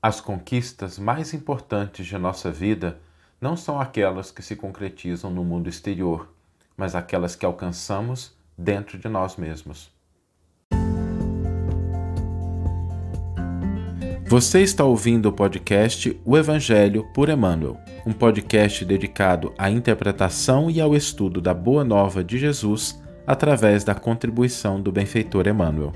As conquistas mais importantes de nossa vida não são aquelas que se concretizam no mundo exterior, mas aquelas que alcançamos dentro de nós mesmos. Você está ouvindo o podcast O Evangelho por Emmanuel, um podcast dedicado à interpretação e ao estudo da Boa Nova de Jesus através da contribuição do benfeitor Emmanuel.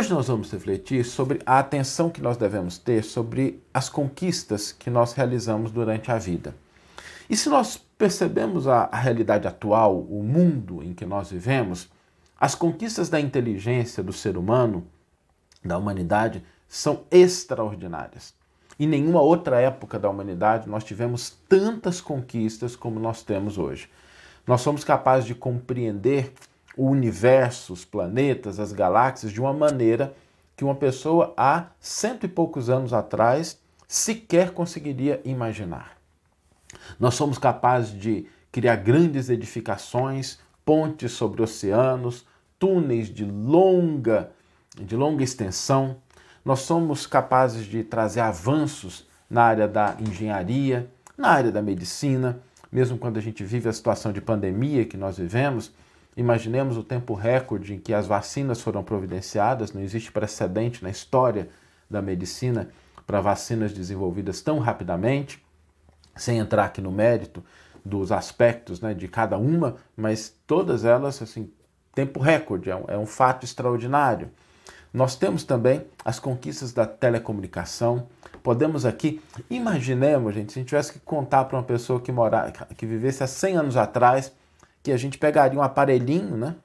Hoje nós vamos refletir sobre a atenção que nós devemos ter sobre as conquistas que nós realizamos durante a vida. E se nós percebemos a, a realidade atual, o mundo em que nós vivemos, as conquistas da inteligência do ser humano, da humanidade, são extraordinárias. Em nenhuma outra época da humanidade nós tivemos tantas conquistas como nós temos hoje. Nós somos capazes de compreender o universo, os planetas, as galáxias de uma maneira que uma pessoa há cento e poucos anos atrás sequer conseguiria imaginar. Nós somos capazes de criar grandes edificações, pontes sobre oceanos, túneis de longa, de longa extensão. Nós somos capazes de trazer avanços na área da engenharia, na área da medicina, mesmo quando a gente vive a situação de pandemia que nós vivemos. Imaginemos o tempo recorde em que as vacinas foram providenciadas, não existe precedente na história da medicina para vacinas desenvolvidas tão rapidamente, sem entrar aqui no mérito dos aspectos né, de cada uma, mas todas elas assim tempo recorde, é um, é um fato extraordinário. Nós temos também as conquistas da telecomunicação. Podemos aqui, imaginemos, gente, se a gente tivesse que contar para uma pessoa que, mora, que vivesse há 100 anos atrás, que a gente pegaria um aparelhinho, né?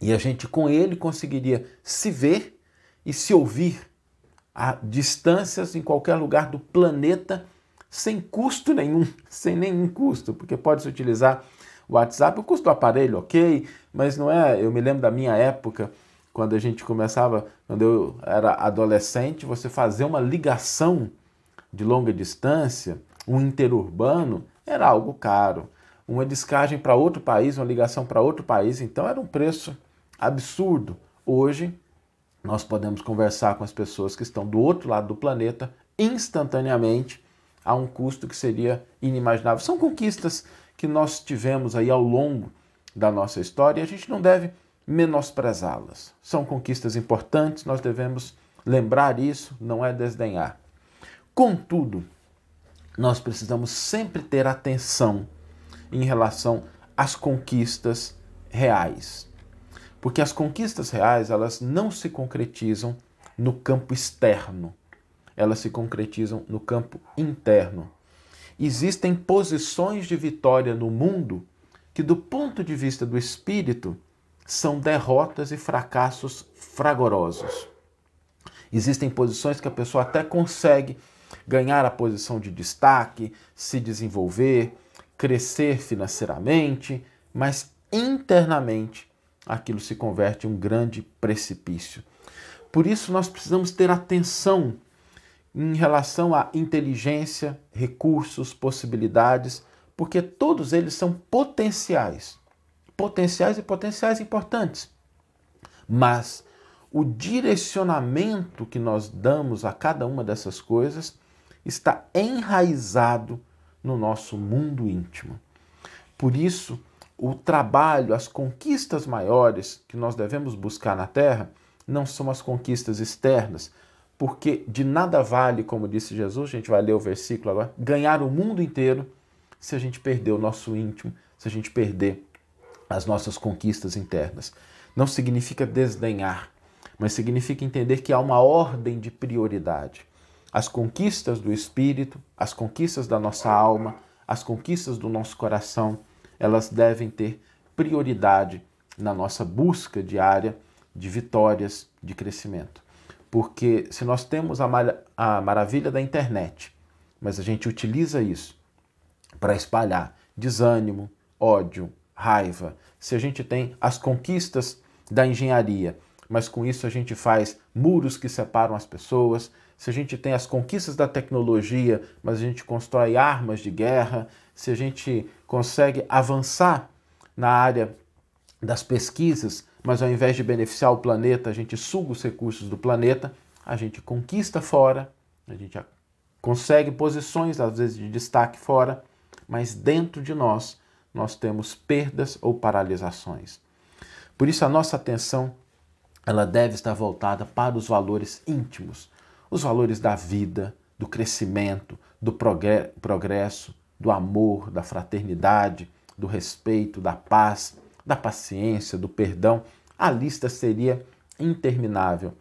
E a gente com ele conseguiria se ver e se ouvir a distâncias em qualquer lugar do planeta sem custo nenhum, sem nenhum custo, porque pode se utilizar o WhatsApp, o custo do aparelho, ok, mas não é. Eu me lembro da minha época, quando a gente começava, quando eu era adolescente, você fazer uma ligação de longa distância, um interurbano, era algo caro. Uma descagem para outro país, uma ligação para outro país, então era um preço absurdo. Hoje, nós podemos conversar com as pessoas que estão do outro lado do planeta instantaneamente a um custo que seria inimaginável. São conquistas que nós tivemos aí ao longo da nossa história e a gente não deve menosprezá-las. São conquistas importantes, nós devemos lembrar isso, não é desdenhar. Contudo, nós precisamos sempre ter atenção em relação às conquistas reais. Porque as conquistas reais, elas não se concretizam no campo externo. Elas se concretizam no campo interno existem posições de vitória no mundo que, do ponto de vista do espírito, são derrotas e fracassos fragorosos. Existem posições que a pessoa até consegue ganhar a posição de destaque, se desenvolver, crescer financeiramente, mas internamente aquilo se converte em um grande precipício. Por isso nós precisamos ter atenção em relação à inteligência, recursos, possibilidades, porque todos eles são potenciais. Potenciais e potenciais importantes. Mas o direcionamento que nós damos a cada uma dessas coisas está enraizado no nosso mundo íntimo. Por isso, o trabalho, as conquistas maiores que nós devemos buscar na Terra não são as conquistas externas, porque de nada vale, como disse Jesus, a gente vai ler o versículo agora, ganhar o mundo inteiro se a gente perder o nosso íntimo, se a gente perder as nossas conquistas internas. Não significa desdenhar, mas significa entender que há uma ordem de prioridade. As conquistas do espírito, as conquistas da nossa alma, as conquistas do nosso coração, elas devem ter prioridade na nossa busca diária de vitórias, de crescimento. Porque se nós temos a, mar a maravilha da internet, mas a gente utiliza isso para espalhar desânimo, ódio, raiva, se a gente tem as conquistas da engenharia, mas com isso a gente faz muros que separam as pessoas, se a gente tem as conquistas da tecnologia, mas a gente constrói armas de guerra, se a gente consegue avançar na área das pesquisas, mas ao invés de beneficiar o planeta, a gente suga os recursos do planeta, a gente conquista fora, a gente consegue posições, às vezes de destaque fora, mas dentro de nós nós temos perdas ou paralisações. Por isso a nossa atenção ela deve estar voltada para os valores íntimos, os valores da vida, do crescimento, do progresso, do amor, da fraternidade, do respeito, da paz, da paciência, do perdão. A lista seria interminável.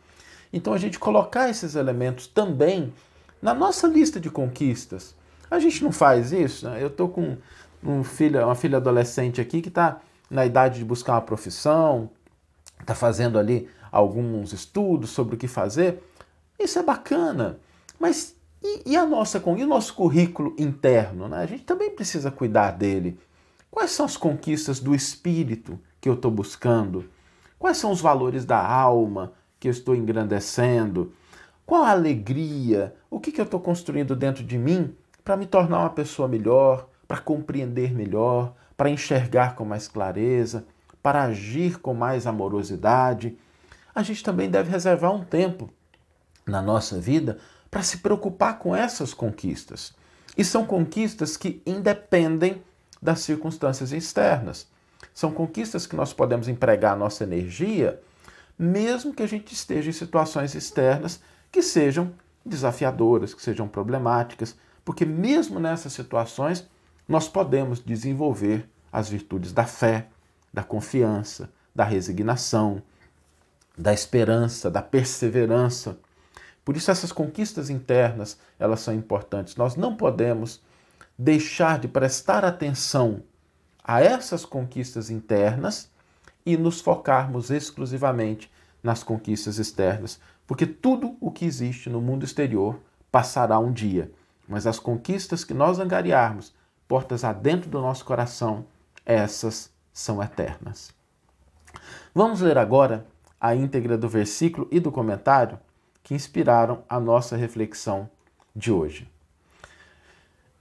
Então a gente colocar esses elementos também na nossa lista de conquistas. A gente não faz isso. Né? Eu estou com um filho, uma filha adolescente aqui que está na idade de buscar uma profissão, está fazendo ali alguns estudos sobre o que fazer. Isso é bacana. Mas e, e a nossa, e o nosso currículo interno? Né? A gente também precisa cuidar dele. Quais são as conquistas do espírito que eu estou buscando? Quais são os valores da alma que eu estou engrandecendo? Qual a alegria? O que, que eu estou construindo dentro de mim para me tornar uma pessoa melhor, para compreender melhor, para enxergar com mais clareza, para agir com mais amorosidade? A gente também deve reservar um tempo na nossa vida para se preocupar com essas conquistas. E são conquistas que independem das circunstâncias externas. São conquistas que nós podemos empregar a nossa energia, mesmo que a gente esteja em situações externas que sejam desafiadoras, que sejam problemáticas, porque mesmo nessas situações nós podemos desenvolver as virtudes da fé, da confiança, da resignação, da esperança, da perseverança. Por isso essas conquistas internas, elas são importantes. Nós não podemos deixar de prestar atenção a essas conquistas internas e nos focarmos exclusivamente nas conquistas externas, porque tudo o que existe no mundo exterior passará um dia, mas as conquistas que nós angariarmos, portas adentro do nosso coração, essas são eternas. Vamos ler agora a íntegra do versículo e do comentário que inspiraram a nossa reflexão de hoje.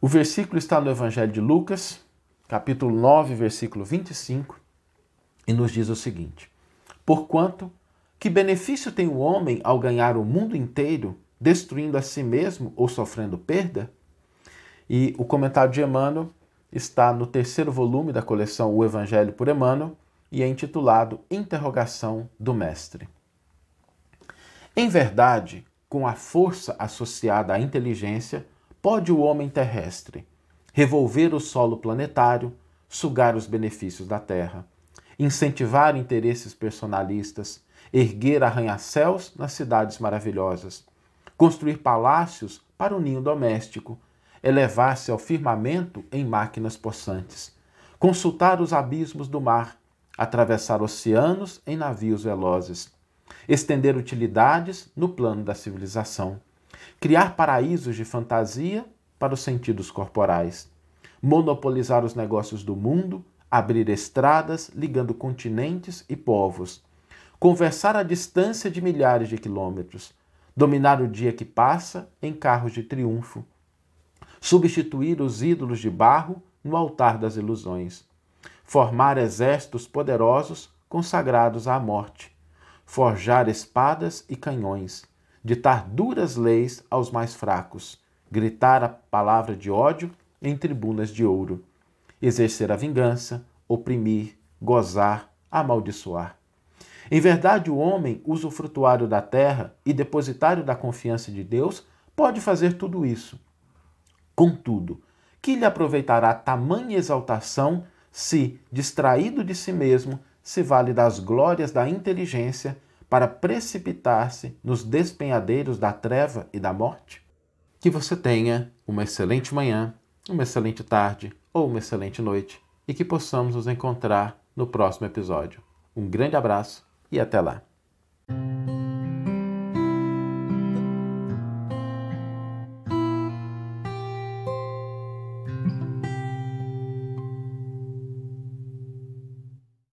O versículo está no Evangelho de Lucas, capítulo 9, versículo 25, e nos diz o seguinte: Porquanto, que benefício tem o homem ao ganhar o mundo inteiro, destruindo a si mesmo ou sofrendo perda? E o comentário de Emmanuel está no terceiro volume da coleção O Evangelho por Emmanuel e é intitulado Interrogação do Mestre. Em verdade, com a força associada à inteligência, pode o homem terrestre revolver o solo planetário, sugar os benefícios da Terra, incentivar interesses personalistas, erguer arranha-céus nas cidades maravilhosas, construir palácios para o ninho doméstico, elevar-se ao firmamento em máquinas possantes, consultar os abismos do mar, atravessar oceanos em navios velozes, estender utilidades no plano da civilização, criar paraísos de fantasia para os sentidos corporais, monopolizar os negócios do mundo, abrir estradas ligando continentes e povos, conversar à distância de milhares de quilômetros, dominar o dia que passa em carros de triunfo, substituir os ídolos de barro no altar das ilusões, formar exércitos poderosos consagrados à morte, forjar espadas e canhões, ditar duras leis aos mais fracos, gritar a palavra de ódio em tribunas de ouro, exercer a vingança, oprimir, gozar, amaldiçoar. Em verdade, o homem, usufrutuário da terra e depositário da confiança de Deus, pode fazer tudo isso. Contudo, que lhe aproveitará tamanha exaltação se, distraído de si mesmo, se vale das glórias da inteligência para precipitar-se nos despenhadeiros da treva e da morte? Que você tenha uma excelente manhã, uma excelente tarde ou uma excelente noite e que possamos nos encontrar no próximo episódio. Um grande abraço e até lá!